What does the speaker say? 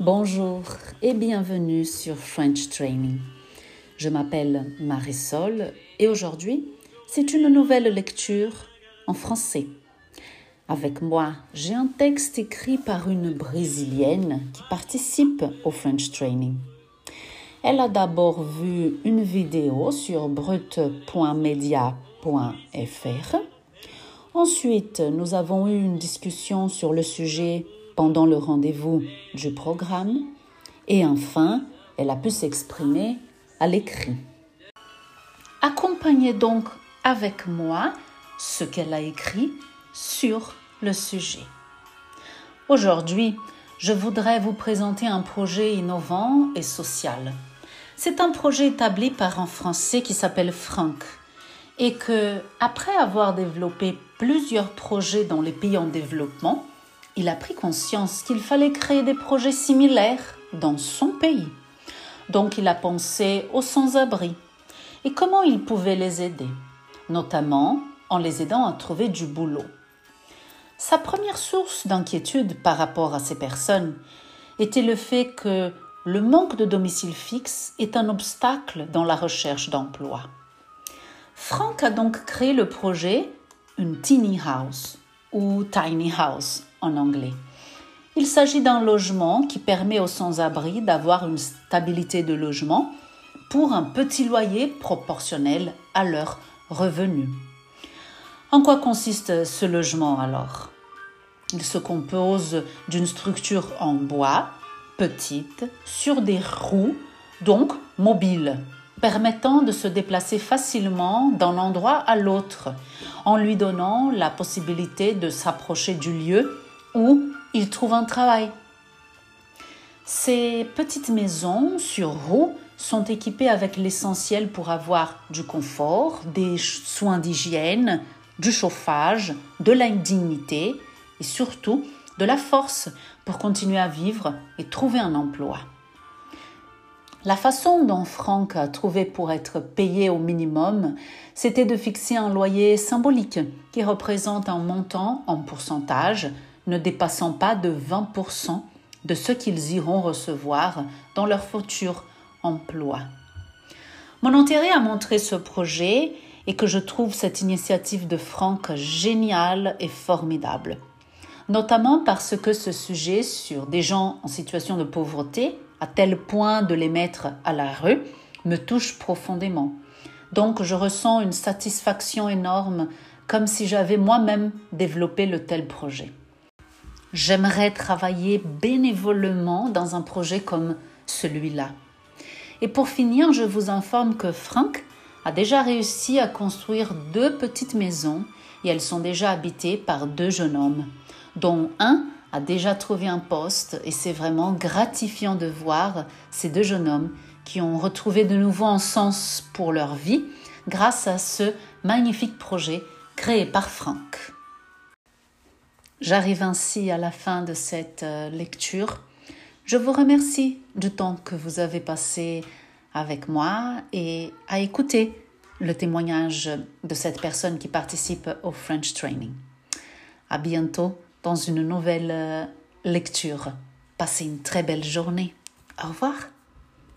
Bonjour et bienvenue sur French Training. Je m'appelle Marisol et aujourd'hui, c'est une nouvelle lecture en français. Avec moi, j'ai un texte écrit par une Brésilienne qui participe au French Training. Elle a d'abord vu une vidéo sur brut.media.fr. Ensuite, nous avons eu une discussion sur le sujet pendant le rendez-vous du programme. Et enfin, elle a pu s'exprimer à l'écrit. Accompagnez donc avec moi ce qu'elle a écrit sur le sujet. Aujourd'hui, je voudrais vous présenter un projet innovant et social. C'est un projet établi par un Français qui s'appelle Franck et que, après avoir développé plusieurs projets dans les pays en développement, il a pris conscience qu'il fallait créer des projets similaires dans son pays. Donc il a pensé aux sans-abri et comment il pouvait les aider, notamment en les aidant à trouver du boulot. Sa première source d'inquiétude par rapport à ces personnes était le fait que le manque de domicile fixe est un obstacle dans la recherche d'emploi. Franck a donc créé le projet une Tiny House ou Tiny House en anglais. Il s'agit d'un logement qui permet aux sans-abri d'avoir une stabilité de logement pour un petit loyer proportionnel à leurs revenus. En quoi consiste ce logement alors? Il se compose d'une structure en bois petite, sur des roues, donc mobile, permettant de se déplacer facilement d'un endroit à l'autre, en lui donnant la possibilité de s'approcher du lieu où il trouve un travail. Ces petites maisons sur roues sont équipées avec l'essentiel pour avoir du confort, des soins d'hygiène, du chauffage, de la dignité et surtout de la force pour continuer à vivre et trouver un emploi. La façon dont Franck a trouvé pour être payé au minimum, c'était de fixer un loyer symbolique qui représente un montant en pourcentage ne dépassant pas de 20% de ce qu'ils iront recevoir dans leur futur emploi. Mon intérêt à montrer ce projet est que je trouve cette initiative de Franck géniale et formidable notamment parce que ce sujet sur des gens en situation de pauvreté, à tel point de les mettre à la rue, me touche profondément. Donc je ressens une satisfaction énorme, comme si j'avais moi-même développé le tel projet. J'aimerais travailler bénévolement dans un projet comme celui-là. Et pour finir, je vous informe que Franck a déjà réussi à construire deux petites maisons et elles sont déjà habitées par deux jeunes hommes dont un a déjà trouvé un poste et c'est vraiment gratifiant de voir ces deux jeunes hommes qui ont retrouvé de nouveau un sens pour leur vie grâce à ce magnifique projet créé par Franck. J'arrive ainsi à la fin de cette euh, lecture. Je vous remercie du temps que vous avez passé avec moi et à écouter le témoignage de cette personne qui participe au French Training. À bientôt dans une nouvelle euh, lecture. Passez une très belle journée. Au revoir.